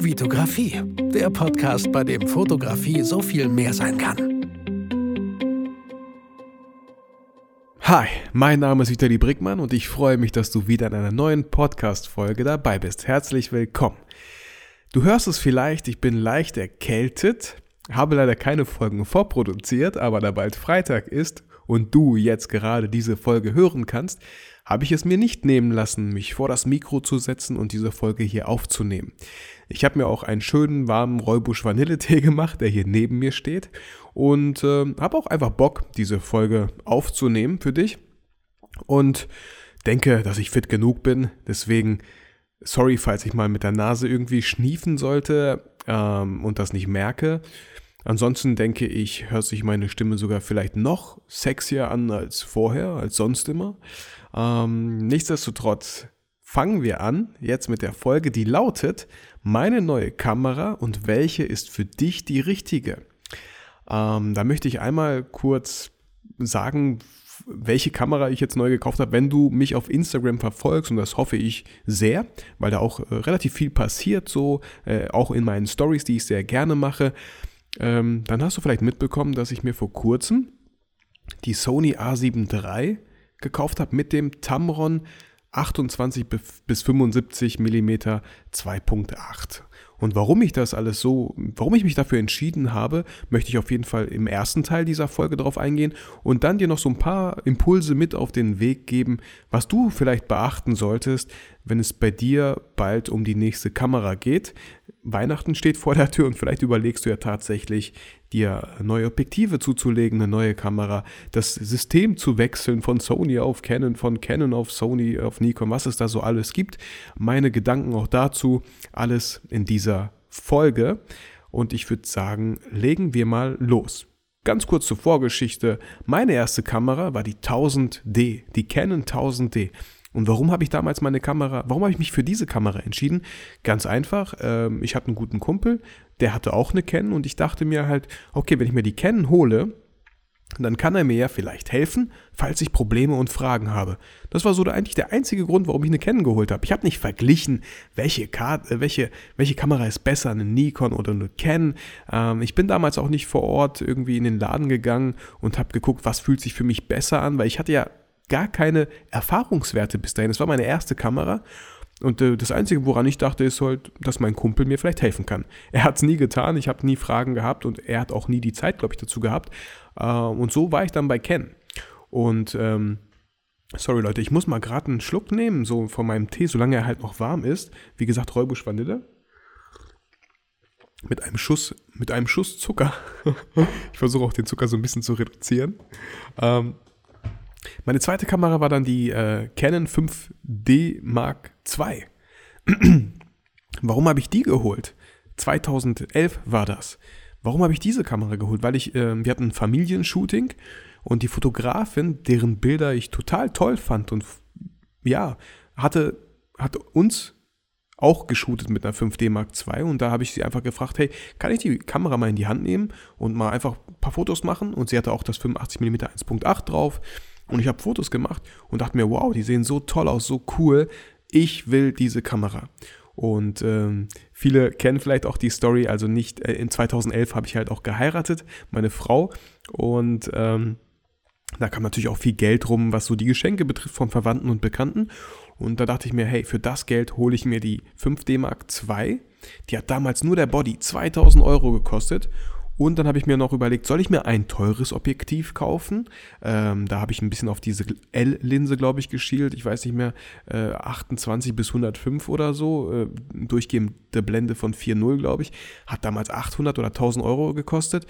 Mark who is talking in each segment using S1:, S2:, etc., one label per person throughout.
S1: Vitografie, der Podcast, bei dem Fotografie so viel mehr sein kann.
S2: Hi, mein Name ist Vitali Brickmann und ich freue mich, dass du wieder in einer neuen Podcast-Folge dabei bist. Herzlich willkommen. Du hörst es vielleicht, ich bin leicht erkältet, habe leider keine Folgen vorproduziert, aber da bald Freitag ist und du jetzt gerade diese Folge hören kannst, habe ich es mir nicht nehmen lassen, mich vor das Mikro zu setzen und diese Folge hier aufzunehmen. Ich habe mir auch einen schönen warmen Räubusch Vanilletee gemacht, der hier neben mir steht und äh, habe auch einfach Bock, diese Folge aufzunehmen für dich und denke, dass ich fit genug bin. Deswegen sorry, falls ich mal mit der Nase irgendwie schniefen sollte ähm, und das nicht merke. Ansonsten denke ich, hört sich meine Stimme sogar vielleicht noch sexier an als vorher, als sonst immer. Ähm, nichtsdestotrotz fangen wir an jetzt mit der Folge, die lautet Meine neue Kamera und welche ist für dich die richtige? Ähm, da möchte ich einmal kurz sagen, welche Kamera ich jetzt neu gekauft habe. Wenn du mich auf Instagram verfolgst, und das hoffe ich sehr, weil da auch äh, relativ viel passiert, so äh, auch in meinen Stories, die ich sehr gerne mache, ähm, dann hast du vielleicht mitbekommen, dass ich mir vor kurzem die Sony A7 III gekauft habe mit dem Tamron 28 bis 75 mm 2.8. Und warum ich das alles so, warum ich mich dafür entschieden habe, möchte ich auf jeden Fall im ersten Teil dieser Folge darauf eingehen und dann dir noch so ein paar Impulse mit auf den Weg geben, was du vielleicht beachten solltest, wenn es bei dir bald um die nächste Kamera geht. Weihnachten steht vor der Tür und vielleicht überlegst du ja tatsächlich, dir neue Objektive zuzulegen, eine neue Kamera, das System zu wechseln von Sony auf Canon, von Canon auf Sony, auf Nikon, was es da so alles gibt. Meine Gedanken auch dazu, alles in dieser Folge. Und ich würde sagen, legen wir mal los. Ganz kurz zur Vorgeschichte. Meine erste Kamera war die 1000D, die Canon 1000D. Und warum habe ich damals meine Kamera, warum habe ich mich für diese Kamera entschieden? Ganz einfach, ähm, ich hatte einen guten Kumpel, der hatte auch eine Canon und ich dachte mir halt, okay, wenn ich mir die Canon hole, dann kann er mir ja vielleicht helfen, falls ich Probleme und Fragen habe. Das war so eigentlich der einzige Grund, warum ich eine Canon geholt habe. Ich habe nicht verglichen, welche, Karte, äh, welche, welche Kamera ist besser, eine Nikon oder eine Canon. Ähm, ich bin damals auch nicht vor Ort irgendwie in den Laden gegangen und habe geguckt, was fühlt sich für mich besser an, weil ich hatte ja gar keine Erfahrungswerte bis dahin. Es war meine erste Kamera. Und äh, das Einzige, woran ich dachte, ist halt, dass mein Kumpel mir vielleicht helfen kann. Er hat es nie getan, ich habe nie Fragen gehabt und er hat auch nie die Zeit, glaube ich, dazu gehabt. Äh, und so war ich dann bei Ken. Und ähm, sorry Leute, ich muss mal gerade einen Schluck nehmen, so von meinem Tee, solange er halt noch warm ist. Wie gesagt, Räubusch Vanille. Mit einem Schuss, mit einem Schuss Zucker. ich versuche auch den Zucker so ein bisschen zu reduzieren. Ähm, meine zweite Kamera war dann die äh, Canon 5D Mark II. Warum habe ich die geholt? 2011 war das. Warum habe ich diese Kamera geholt? Weil ich, äh, wir hatten ein Familienshooting und die Fotografin, deren Bilder ich total toll fand und ja, hatte, hat uns auch geshootet mit einer 5D Mark II und da habe ich sie einfach gefragt, hey, kann ich die Kamera mal in die Hand nehmen und mal einfach ein paar Fotos machen? Und sie hatte auch das 85mm 1.8 drauf und ich habe Fotos gemacht und dachte mir, wow, die sehen so toll aus, so cool. Ich will diese Kamera. Und ähm, viele kennen vielleicht auch die Story, also nicht, äh, in 2011 habe ich halt auch geheiratet, meine Frau. Und ähm, da kam natürlich auch viel Geld rum, was so die Geschenke betrifft von Verwandten und Bekannten. Und da dachte ich mir, hey, für das Geld hole ich mir die 5D Mark II. Die hat damals nur der Body 2000 Euro gekostet. Und dann habe ich mir noch überlegt, soll ich mir ein teures Objektiv kaufen? Ähm, da habe ich ein bisschen auf diese L-Linse, glaube ich, geschielt. Ich weiß nicht mehr, äh, 28 bis 105 oder so. Äh, durchgehende Blende von 4.0, glaube ich. Hat damals 800 oder 1000 Euro gekostet.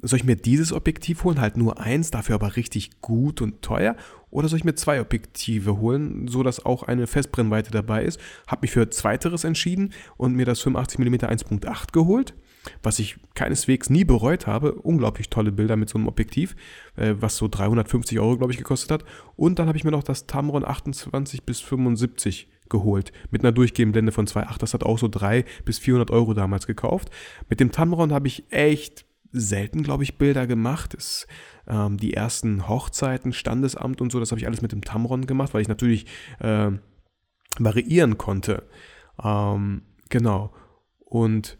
S2: Soll ich mir dieses Objektiv holen, halt nur eins, dafür aber richtig gut und teuer? Oder soll ich mir zwei Objektive holen, so dass auch eine Festbrennweite dabei ist? Habe mich für zweiteres entschieden und mir das 85mm 1.8 geholt was ich keineswegs nie bereut habe. Unglaublich tolle Bilder mit so einem Objektiv, äh, was so 350 Euro, glaube ich, gekostet hat. Und dann habe ich mir noch das Tamron 28 bis 75 geholt mit einer durchgehenden von 2.8. Das hat auch so 300 bis 400 Euro damals gekauft. Mit dem Tamron habe ich echt selten, glaube ich, Bilder gemacht. Das, ähm, die ersten Hochzeiten, Standesamt und so, das habe ich alles mit dem Tamron gemacht, weil ich natürlich äh, variieren konnte. Ähm, genau. Und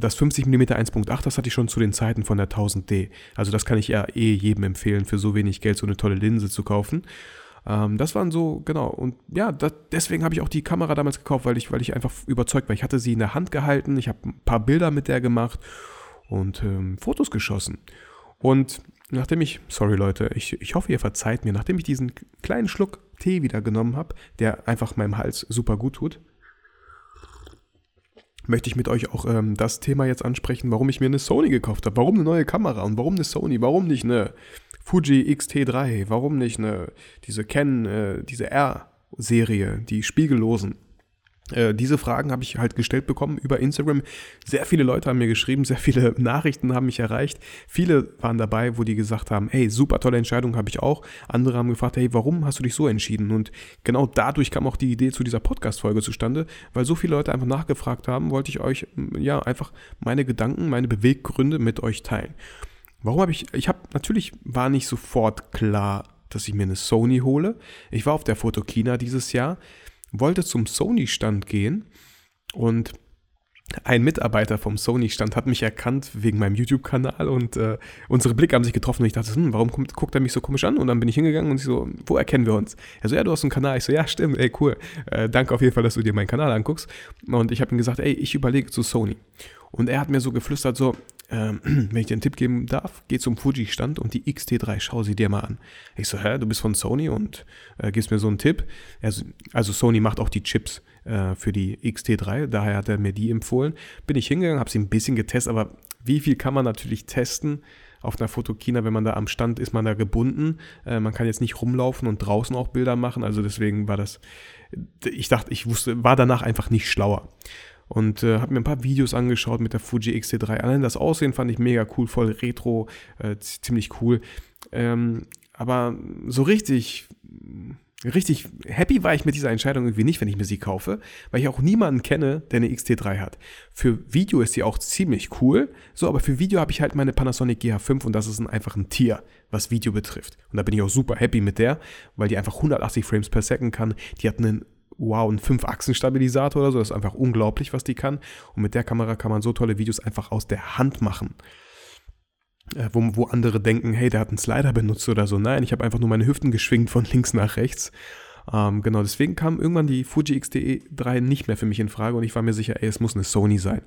S2: das 50 mm 1.8, das hatte ich schon zu den Zeiten von der 1000D. Also das kann ich ja eh jedem empfehlen, für so wenig Geld so eine tolle Linse zu kaufen. Ähm, das waren so, genau. Und ja, das, deswegen habe ich auch die Kamera damals gekauft, weil ich, weil ich einfach überzeugt war. Ich hatte sie in der Hand gehalten, ich habe ein paar Bilder mit der gemacht und ähm, Fotos geschossen. Und nachdem ich, sorry Leute, ich, ich hoffe, ihr verzeiht mir, nachdem ich diesen kleinen Schluck Tee wieder genommen habe, der einfach meinem Hals super gut tut, möchte ich mit euch auch ähm, das Thema jetzt ansprechen, warum ich mir eine Sony gekauft habe. Warum eine neue Kamera und warum eine Sony? Warum nicht eine Fuji X-T3? Warum nicht eine, diese Canon, äh, diese R-Serie, die spiegellosen? Äh, diese Fragen habe ich halt gestellt bekommen über Instagram. Sehr viele Leute haben mir geschrieben, sehr viele Nachrichten haben mich erreicht. Viele waren dabei, wo die gesagt haben, hey, super tolle Entscheidung habe ich auch. Andere haben gefragt, hey, warum hast du dich so entschieden? Und genau dadurch kam auch die Idee zu dieser Podcast-Folge zustande, weil so viele Leute einfach nachgefragt haben, wollte ich euch ja einfach meine Gedanken, meine Beweggründe mit euch teilen. Warum habe ich, ich habe, natürlich war nicht sofort klar, dass ich mir eine Sony hole. Ich war auf der Fotokina dieses Jahr wollte zum Sony-Stand gehen und ein Mitarbeiter vom Sony-Stand hat mich erkannt wegen meinem YouTube-Kanal und äh, unsere Blicke haben sich getroffen und ich dachte, hm, warum kommt, guckt er mich so komisch an? Und dann bin ich hingegangen und ich so, wo erkennen wir uns? Er so, ja, du hast einen Kanal. Ich so, ja, stimmt, ey, cool. Äh, danke auf jeden Fall, dass du dir meinen Kanal anguckst. Und ich habe ihm gesagt, ey, ich überlege zu Sony. Und er hat mir so geflüstert, so, ähm, wenn ich dir einen Tipp geben darf, geh zum Fuji-Stand und die XT3, schau sie dir mal an. Ich so, hä, du bist von Sony und äh, gibst mir so einen Tipp. Also, also Sony macht auch die Chips äh, für die XT3, daher hat er mir die empfohlen. Bin ich hingegangen, habe sie ein bisschen getestet, aber wie viel kann man natürlich testen? Auf einer Fotokina, wenn man da am Stand ist, man da gebunden. Äh, man kann jetzt nicht rumlaufen und draußen auch Bilder machen. Also deswegen war das, ich dachte, ich wusste, war danach einfach nicht schlauer und äh, habe mir ein paar Videos angeschaut mit der Fuji X-T3. Allein das Aussehen fand ich mega cool, voll retro, äh, ziemlich cool. Ähm, aber so richtig, richtig happy war ich mit dieser Entscheidung irgendwie nicht, wenn ich mir sie kaufe, weil ich auch niemanden kenne, der eine X-T3 hat. Für Video ist sie auch ziemlich cool, so, aber für Video habe ich halt meine Panasonic GH5 und das ist ein, einfach ein Tier, was Video betrifft. Und da bin ich auch super happy mit der, weil die einfach 180 Frames per Second kann. Die hat einen wow, ein 5-Achsen-Stabilisator oder so. Das ist einfach unglaublich, was die kann. Und mit der Kamera kann man so tolle Videos einfach aus der Hand machen. Äh, wo, wo andere denken, hey, der hat einen Slider benutzt oder so. Nein, ich habe einfach nur meine Hüften geschwingt von links nach rechts. Ähm, genau, deswegen kam irgendwann die Fuji X-T3 nicht mehr für mich in Frage und ich war mir sicher, ey, es muss eine Sony sein.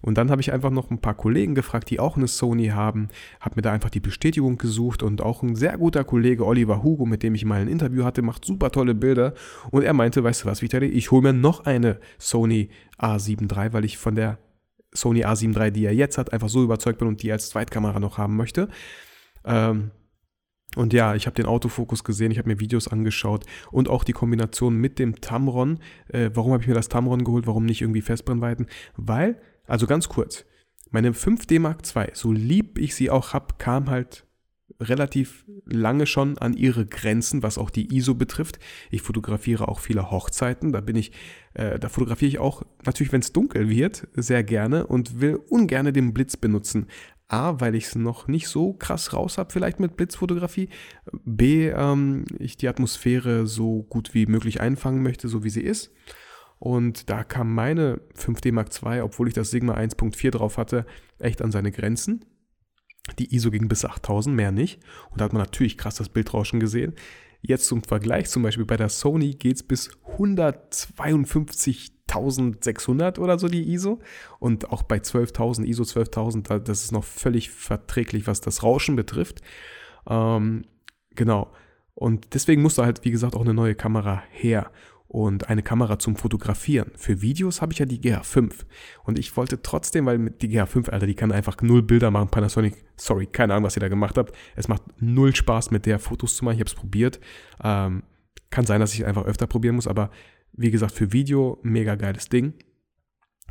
S2: Und dann habe ich einfach noch ein paar Kollegen gefragt, die auch eine Sony haben, habe mir da einfach die Bestätigung gesucht und auch ein sehr guter Kollege Oliver Hugo, mit dem ich mal ein Interview hatte, macht super tolle Bilder und er meinte, weißt du was, Vitali, ich hole mir noch eine Sony A7 III, weil ich von der Sony A7 III, die er jetzt hat, einfach so überzeugt bin und die als Zweitkamera noch haben möchte. Ähm, und ja, ich habe den Autofokus gesehen, ich habe mir Videos angeschaut und auch die Kombination mit dem Tamron. Äh, warum habe ich mir das Tamron geholt? Warum nicht irgendwie Festbrennweiten? Weil also ganz kurz, meine 5D Mark II, so lieb ich sie auch habe, kam halt relativ lange schon an ihre Grenzen, was auch die ISO betrifft. Ich fotografiere auch viele Hochzeiten, da bin ich, äh, da fotografiere ich auch natürlich, wenn es dunkel wird, sehr gerne und will ungern den Blitz benutzen. A, weil ich es noch nicht so krass raus habe, vielleicht mit Blitzfotografie. B, ähm, ich die Atmosphäre so gut wie möglich einfangen möchte, so wie sie ist. Und da kam meine 5D Mark II, obwohl ich das Sigma 1.4 drauf hatte, echt an seine Grenzen. Die ISO ging bis 8000, mehr nicht. Und da hat man natürlich krass das Bildrauschen gesehen. Jetzt zum Vergleich, zum Beispiel bei der Sony geht es bis 152.600 oder so die ISO. Und auch bei 12.000, ISO 12.000, das ist noch völlig verträglich, was das Rauschen betrifft. Ähm, genau. Und deswegen musste halt, wie gesagt, auch eine neue Kamera her und eine Kamera zum Fotografieren. Für Videos habe ich ja die GH5 und ich wollte trotzdem, weil die GH5, Alter, die kann einfach null Bilder machen. Panasonic, sorry, keine Ahnung, was ihr da gemacht habt. Es macht null Spaß, mit der Fotos zu machen. Ich habe es probiert. Ähm, kann sein, dass ich einfach öfter probieren muss, aber wie gesagt, für Video mega geiles Ding.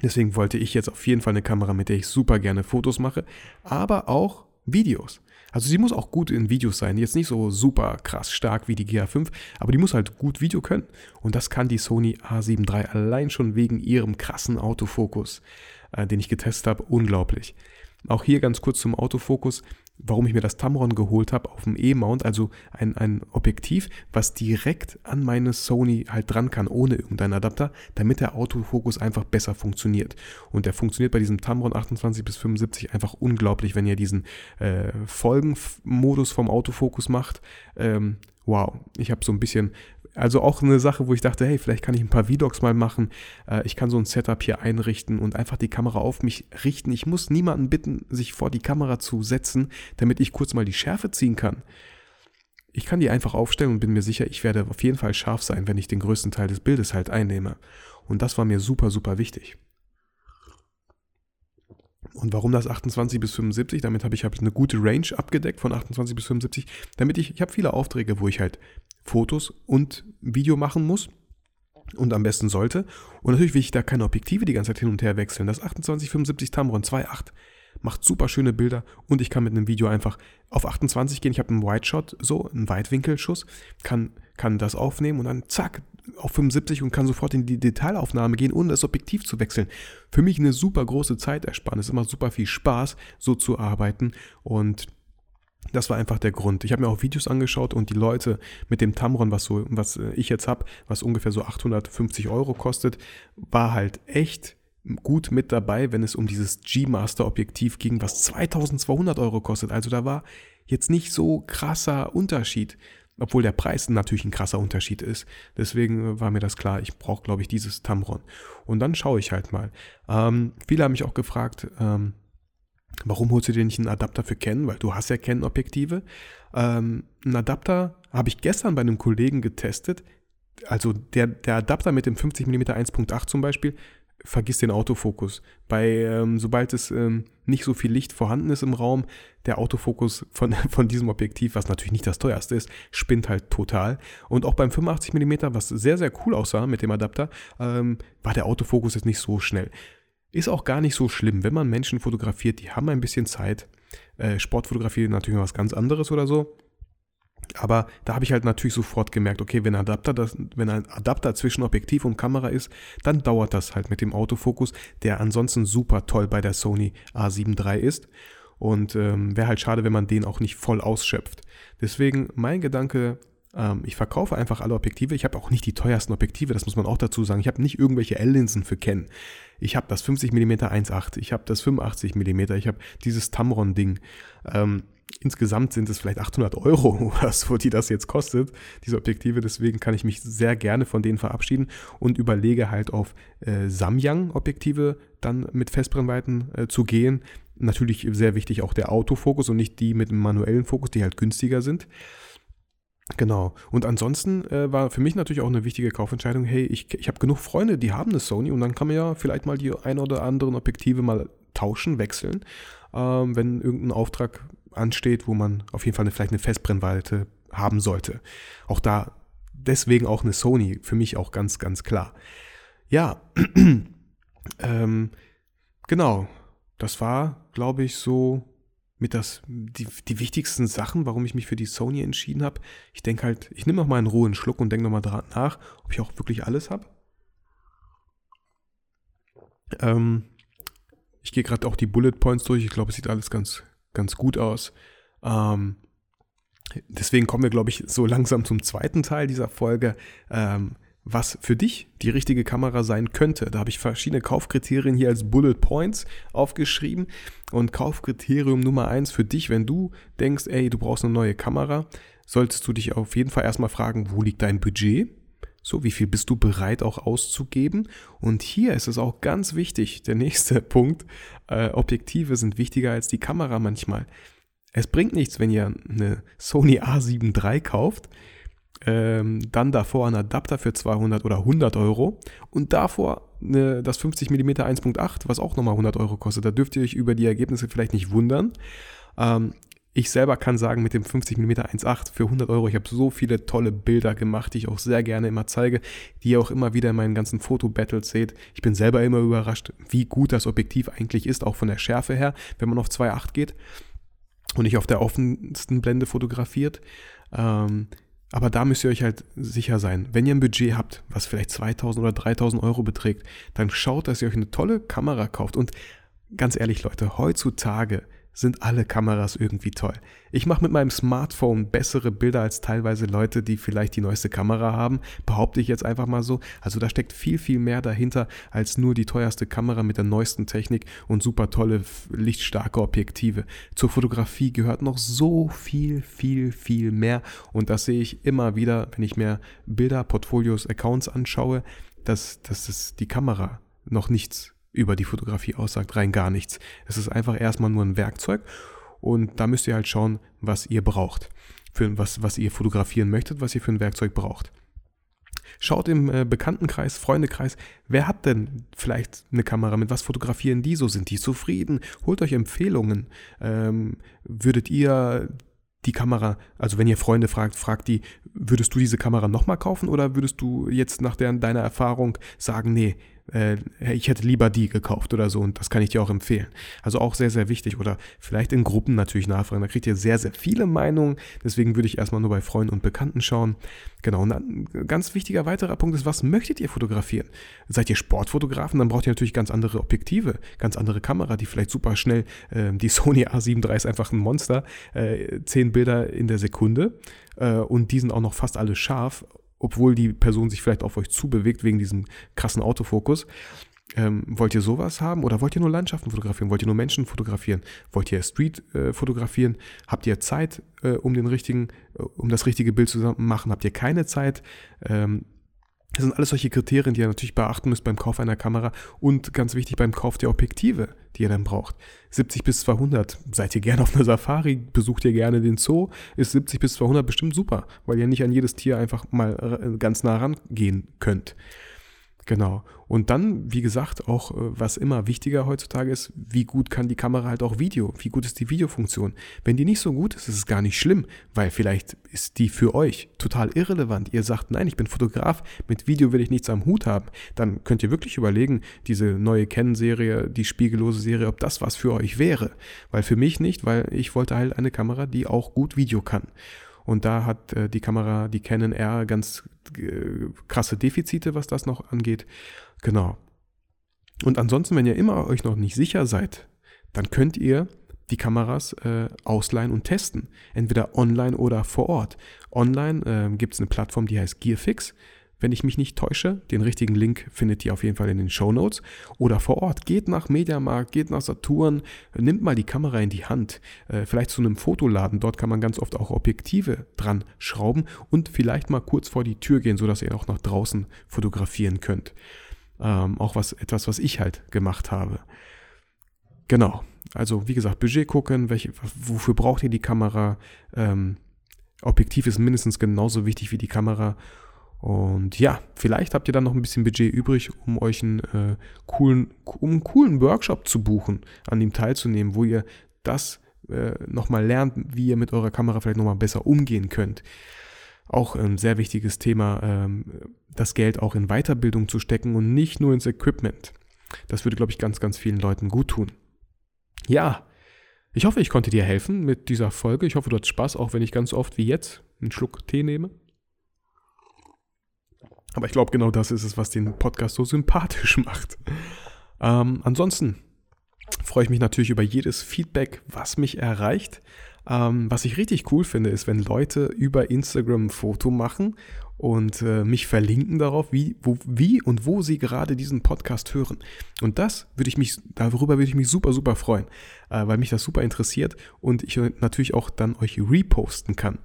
S2: Deswegen wollte ich jetzt auf jeden Fall eine Kamera, mit der ich super gerne Fotos mache, aber auch Videos. Also sie muss auch gut in Videos sein. Jetzt nicht so super krass stark wie die GH5, aber die muss halt gut Video können. Und das kann die Sony A7 III allein schon wegen ihrem krassen Autofokus, äh, den ich getestet habe, unglaublich. Auch hier ganz kurz zum Autofokus. Warum ich mir das Tamron geholt habe auf dem E-Mount, also ein, ein Objektiv, was direkt an meine Sony halt dran kann, ohne irgendeinen Adapter, damit der Autofokus einfach besser funktioniert. Und der funktioniert bei diesem Tamron 28 bis 75 einfach unglaublich, wenn ihr diesen äh, Folgenmodus vom Autofokus macht. Ähm, wow, ich habe so ein bisschen also auch eine Sache, wo ich dachte, hey, vielleicht kann ich ein paar Vlogs mal machen. Äh, ich kann so ein Setup hier einrichten und einfach die Kamera auf mich richten. Ich muss niemanden bitten, sich vor die Kamera zu setzen, damit ich kurz mal die Schärfe ziehen kann. Ich kann die einfach aufstellen und bin mir sicher, ich werde auf jeden Fall scharf sein, wenn ich den größten Teil des Bildes halt einnehme. Und das war mir super, super wichtig. Und warum das 28 bis 75? Damit habe ich, hab eine gute Range abgedeckt von 28 bis 75. Damit ich, ich habe viele Aufträge, wo ich halt Fotos und Video machen muss und am besten sollte. Und natürlich will ich da keine Objektive die ganze Zeit hin und her wechseln. Das 2875 Tamron 2.8 macht super schöne Bilder und ich kann mit einem Video einfach auf 28 gehen. Ich habe einen Wide Shot, so einen Weitwinkelschuss, kann, kann das aufnehmen und dann zack auf 75 und kann sofort in die Detailaufnahme gehen, ohne das Objektiv zu wechseln. Für mich eine super große Zeitersparnis. Macht super viel Spaß, so zu arbeiten und das war einfach der Grund. Ich habe mir auch Videos angeschaut und die Leute mit dem Tamron, was, so, was äh, ich jetzt habe, was ungefähr so 850 Euro kostet, war halt echt gut mit dabei, wenn es um dieses G-Master-Objektiv ging, was 2200 Euro kostet. Also da war jetzt nicht so krasser Unterschied, obwohl der Preis natürlich ein krasser Unterschied ist. Deswegen war mir das klar, ich brauche, glaube ich, dieses Tamron. Und dann schaue ich halt mal. Ähm, viele haben mich auch gefragt, ähm, Warum holst du dir nicht einen Adapter für Canon? Weil du hast ja Canon-Objektive. Ähm, einen Adapter habe ich gestern bei einem Kollegen getestet. Also der, der Adapter mit dem 50mm 1.8 zum Beispiel, vergiss den Autofokus. Bei, ähm, sobald es ähm, nicht so viel Licht vorhanden ist im Raum, der Autofokus von, von diesem Objektiv, was natürlich nicht das teuerste ist, spinnt halt total. Und auch beim 85mm, was sehr, sehr cool aussah mit dem Adapter, ähm, war der Autofokus jetzt nicht so schnell. Ist auch gar nicht so schlimm, wenn man Menschen fotografiert, die haben ein bisschen Zeit. Äh, Sportfotografie natürlich was ganz anderes oder so. Aber da habe ich halt natürlich sofort gemerkt, okay, wenn, Adapter das, wenn ein Adapter zwischen Objektiv und Kamera ist, dann dauert das halt mit dem Autofokus, der ansonsten super toll bei der Sony A7 III ist. Und ähm, wäre halt schade, wenn man den auch nicht voll ausschöpft. Deswegen mein Gedanke, ähm, ich verkaufe einfach alle Objektive. Ich habe auch nicht die teuersten Objektive, das muss man auch dazu sagen. Ich habe nicht irgendwelche L-Linsen für Canon. Ich habe das 50 mm 1.8, ich habe das 85 mm, ich habe dieses Tamron-Ding. Ähm, insgesamt sind es vielleicht 800 Euro oder so, die das jetzt kostet, diese Objektive. Deswegen kann ich mich sehr gerne von denen verabschieden und überlege halt auf äh, Samyang-Objektive dann mit Festbrennweiten äh, zu gehen. Natürlich sehr wichtig auch der Autofokus und nicht die mit dem manuellen Fokus, die halt günstiger sind. Genau. Und ansonsten äh, war für mich natürlich auch eine wichtige Kaufentscheidung, hey, ich, ich habe genug Freunde, die haben eine Sony und dann kann man ja vielleicht mal die ein oder anderen Objektive mal tauschen, wechseln, ähm, wenn irgendein Auftrag ansteht, wo man auf jeden Fall eine, vielleicht eine Festbrennweite haben sollte. Auch da, deswegen auch eine Sony, für mich auch ganz, ganz klar. Ja, ähm, genau. Das war, glaube ich, so mit das, die, die wichtigsten Sachen, warum ich mich für die Sony entschieden habe. Ich denke halt, ich nehme noch mal einen rohen Schluck und denke noch mal nach, ob ich auch wirklich alles habe. Ähm, ich gehe gerade auch die Bullet Points durch. Ich glaube, es sieht alles ganz, ganz gut aus. Ähm, deswegen kommen wir, glaube ich, so langsam zum zweiten Teil dieser Folge. Ähm, was für dich die richtige Kamera sein könnte. Da habe ich verschiedene Kaufkriterien hier als Bullet Points aufgeschrieben. Und Kaufkriterium Nummer eins für dich, wenn du denkst, ey, du brauchst eine neue Kamera, solltest du dich auf jeden Fall erstmal fragen, wo liegt dein Budget? So, wie viel bist du bereit auch auszugeben? Und hier ist es auch ganz wichtig, der nächste Punkt, äh, Objektive sind wichtiger als die Kamera manchmal. Es bringt nichts, wenn ihr eine Sony A7 III kauft, ähm, dann davor ein Adapter für 200 oder 100 Euro und davor eine, das 50 mm 1.8, was auch nochmal 100 Euro kostet. Da dürft ihr euch über die Ergebnisse vielleicht nicht wundern. Ähm, ich selber kann sagen, mit dem 50 mm 1.8 für 100 Euro, ich habe so viele tolle Bilder gemacht, die ich auch sehr gerne immer zeige, die ihr auch immer wieder in meinen ganzen Foto-Battles seht. Ich bin selber immer überrascht, wie gut das Objektiv eigentlich ist, auch von der Schärfe her, wenn man auf 2.8 geht und nicht auf der offensten Blende fotografiert. Ähm, aber da müsst ihr euch halt sicher sein, wenn ihr ein Budget habt, was vielleicht 2000 oder 3000 Euro beträgt, dann schaut, dass ihr euch eine tolle Kamera kauft. Und ganz ehrlich, Leute, heutzutage sind alle Kameras irgendwie toll. Ich mache mit meinem Smartphone bessere Bilder als teilweise Leute, die vielleicht die neueste Kamera haben, behaupte ich jetzt einfach mal so. Also da steckt viel, viel mehr dahinter als nur die teuerste Kamera mit der neuesten Technik und super tolle, lichtstarke Objektive. Zur Fotografie gehört noch so viel, viel, viel mehr und das sehe ich immer wieder, wenn ich mir Bilder, Portfolios, Accounts anschaue, dass, dass es die Kamera noch nichts über die Fotografie aussagt, rein gar nichts. Es ist einfach erstmal nur ein Werkzeug und da müsst ihr halt schauen, was ihr braucht, für was, was ihr fotografieren möchtet, was ihr für ein Werkzeug braucht. Schaut im äh, Bekanntenkreis, Freundekreis, wer hat denn vielleicht eine Kamera, mit was fotografieren die so, sind die zufrieden? Holt euch Empfehlungen. Ähm, würdet ihr die Kamera, also wenn ihr Freunde fragt, fragt die, würdest du diese Kamera nochmal kaufen oder würdest du jetzt nach der, deiner Erfahrung sagen, nee, äh, ich hätte lieber die gekauft oder so und das kann ich dir auch empfehlen. Also auch sehr, sehr wichtig oder vielleicht in Gruppen natürlich nachfragen. Da kriegt ihr sehr, sehr viele Meinungen. Deswegen würde ich erstmal nur bei Freunden und Bekannten schauen. Genau, und ein ganz wichtiger weiterer Punkt ist, was möchtet ihr fotografieren? Seid ihr Sportfotografen? Dann braucht ihr natürlich ganz andere Objektive, ganz andere Kamera, die vielleicht super schnell, äh, die Sony A7 III ist einfach ein Monster, äh, 10 Bilder in der Sekunde äh, und die sind auch noch fast alle scharf obwohl die Person sich vielleicht auf euch zubewegt wegen diesem krassen Autofokus. Ähm, wollt ihr sowas haben oder wollt ihr nur Landschaften fotografieren? Wollt ihr nur Menschen fotografieren? Wollt ihr Street äh, fotografieren? Habt ihr Zeit, äh, um den richtigen, äh, um das richtige Bild zu machen? Habt ihr keine Zeit? Ähm, das sind alles solche Kriterien, die ihr natürlich beachten müsst beim Kauf einer Kamera und ganz wichtig beim Kauf der Objektive, die ihr dann braucht. 70 bis 200, seid ihr gerne auf einer Safari, besucht ihr gerne den Zoo, ist 70 bis 200 bestimmt super, weil ihr nicht an jedes Tier einfach mal ganz nah rangehen könnt. Genau. Und dann, wie gesagt, auch äh, was immer wichtiger heutzutage ist, wie gut kann die Kamera halt auch Video? Wie gut ist die Videofunktion? Wenn die nicht so gut ist, ist es gar nicht schlimm, weil vielleicht ist die für euch total irrelevant. Ihr sagt, nein, ich bin Fotograf, mit Video will ich nichts am Hut haben. Dann könnt ihr wirklich überlegen, diese neue Canon-Serie, die spiegellose Serie, ob das was für euch wäre. Weil für mich nicht, weil ich wollte halt eine Kamera, die auch gut Video kann. Und da hat äh, die Kamera, die Canon R, ganz äh, krasse Defizite, was das noch angeht. Genau. Und ansonsten, wenn ihr immer euch noch nicht sicher seid, dann könnt ihr die Kameras äh, ausleihen und testen. Entweder online oder vor Ort. Online äh, gibt es eine Plattform, die heißt Gearfix wenn ich mich nicht täusche. Den richtigen Link findet ihr auf jeden Fall in den Show Notes. Oder vor Ort. Geht nach Mediamarkt, geht nach Saturn, nimmt mal die Kamera in die Hand. Äh, vielleicht zu einem Fotoladen. Dort kann man ganz oft auch Objektive dran schrauben und vielleicht mal kurz vor die Tür gehen, sodass ihr auch nach draußen fotografieren könnt. Ähm, auch was, etwas, was ich halt gemacht habe. Genau. Also, wie gesagt, Budget gucken, welche, wofür braucht ihr die Kamera? Ähm, Objektiv ist mindestens genauso wichtig wie die Kamera und ja, vielleicht habt ihr dann noch ein bisschen Budget übrig, um euch einen äh, coolen, um einen coolen Workshop zu buchen, an dem teilzunehmen, wo ihr das äh, nochmal lernt, wie ihr mit eurer Kamera vielleicht nochmal besser umgehen könnt. Auch ein sehr wichtiges Thema, ähm, das Geld auch in Weiterbildung zu stecken und nicht nur ins Equipment. Das würde, glaube ich, ganz, ganz vielen Leuten gut tun. Ja, ich hoffe, ich konnte dir helfen mit dieser Folge. Ich hoffe, du hast Spaß, auch wenn ich ganz oft wie jetzt einen Schluck Tee nehme. Aber ich glaube, genau das ist es, was den Podcast so sympathisch macht. Ähm, ansonsten freue ich mich natürlich über jedes Feedback, was mich erreicht. Ähm, was ich richtig cool finde, ist, wenn Leute über Instagram ein Foto machen und äh, mich verlinken darauf, wie, wo, wie und wo sie gerade diesen Podcast hören. Und das würde ich mich, darüber würde ich mich super, super freuen, äh, weil mich das super interessiert und ich natürlich auch dann euch reposten kann.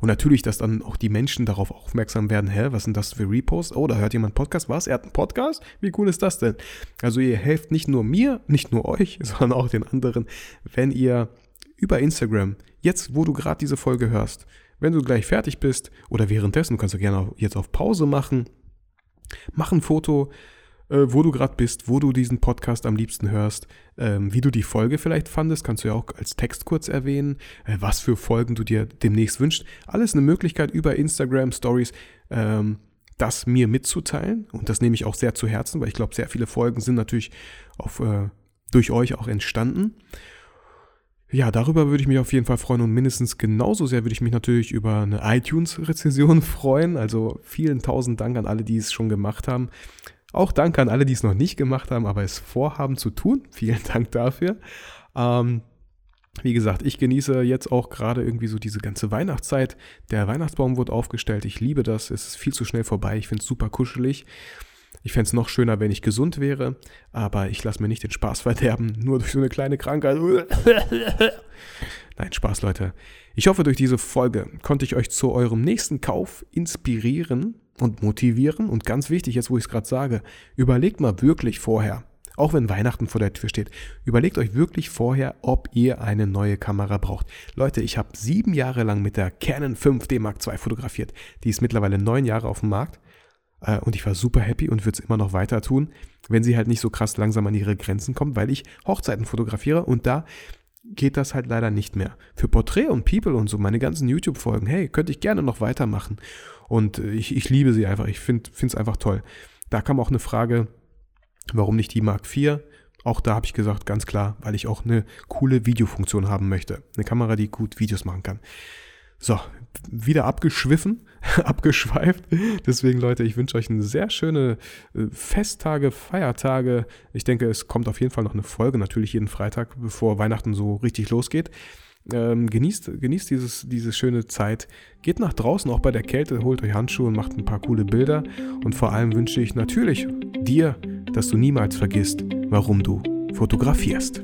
S2: Und natürlich, dass dann auch die Menschen darauf aufmerksam werden, hä, was sind das für Reposts? Oh, da hört jemand Podcast. Was? Er hat einen Podcast? Wie cool ist das denn? Also ihr helft nicht nur mir, nicht nur euch, sondern auch den anderen, wenn ihr über Instagram, jetzt wo du gerade diese Folge hörst, wenn du gleich fertig bist oder währenddessen, kannst du gerne jetzt auf Pause machen, mach ein Foto, äh, wo du gerade bist, wo du diesen Podcast am liebsten hörst, ähm, wie du die Folge vielleicht fandest, kannst du ja auch als Text kurz erwähnen, äh, was für Folgen du dir demnächst wünschst. Alles eine Möglichkeit über Instagram Stories. Ähm, das mir mitzuteilen und das nehme ich auch sehr zu Herzen, weil ich glaube, sehr viele Folgen sind natürlich auf, äh, durch euch auch entstanden ja, darüber würde ich mich auf jeden Fall freuen und mindestens genauso sehr würde ich mich natürlich über eine iTunes-Rezession freuen. Also vielen tausend Dank an alle, die es schon gemacht haben. Auch danke an alle, die es noch nicht gemacht haben, aber es vorhaben zu tun. Vielen Dank dafür. Ähm, Wie gesagt, ich genieße jetzt auch gerade irgendwie so diese ganze Weihnachtszeit. Der Weihnachtsbaum wurde aufgestellt. Ich liebe das. Es ist viel zu schnell vorbei. Ich finde es super kuschelig. Ich fände es noch schöner, wenn ich gesund wäre, aber ich lasse mir nicht den Spaß verderben, nur durch so eine kleine Krankheit. Nein, Spaß, Leute. Ich hoffe, durch diese Folge konnte ich euch zu eurem nächsten Kauf inspirieren und motivieren. Und ganz wichtig, jetzt wo ich es gerade sage, überlegt mal wirklich vorher, auch wenn Weihnachten vor der Tür steht, überlegt euch wirklich vorher, ob ihr eine neue Kamera braucht. Leute, ich habe sieben Jahre lang mit der Canon 5D Mark II fotografiert. Die ist mittlerweile neun Jahre auf dem Markt. Äh, und ich war super happy und würde es immer noch weiter tun, wenn sie halt nicht so krass langsam an ihre Grenzen kommt, weil ich Hochzeiten fotografiere und da geht das halt leider nicht mehr. Für Portrait und People und so, meine ganzen YouTube-Folgen, hey, könnte ich gerne noch weitermachen. Und äh, ich, ich liebe sie einfach. Ich finde es einfach toll. Da kam auch eine Frage, warum nicht die Mark IV? Auch da habe ich gesagt, ganz klar, weil ich auch eine coole Videofunktion haben möchte. Eine Kamera, die gut Videos machen kann. So, wieder abgeschwiffen, abgeschweift. Deswegen, Leute, ich wünsche euch eine sehr schöne äh, Festtage, Feiertage. Ich denke, es kommt auf jeden Fall noch eine Folge, natürlich jeden Freitag, bevor Weihnachten so richtig losgeht. Ähm, genießt, genießt dieses, diese schöne Zeit. Geht nach draußen, auch bei der Kälte, holt euch Handschuhe und macht ein paar coole Bilder. Und vor allem wünsche ich natürlich dir, dass du niemals vergisst, warum du fotografierst.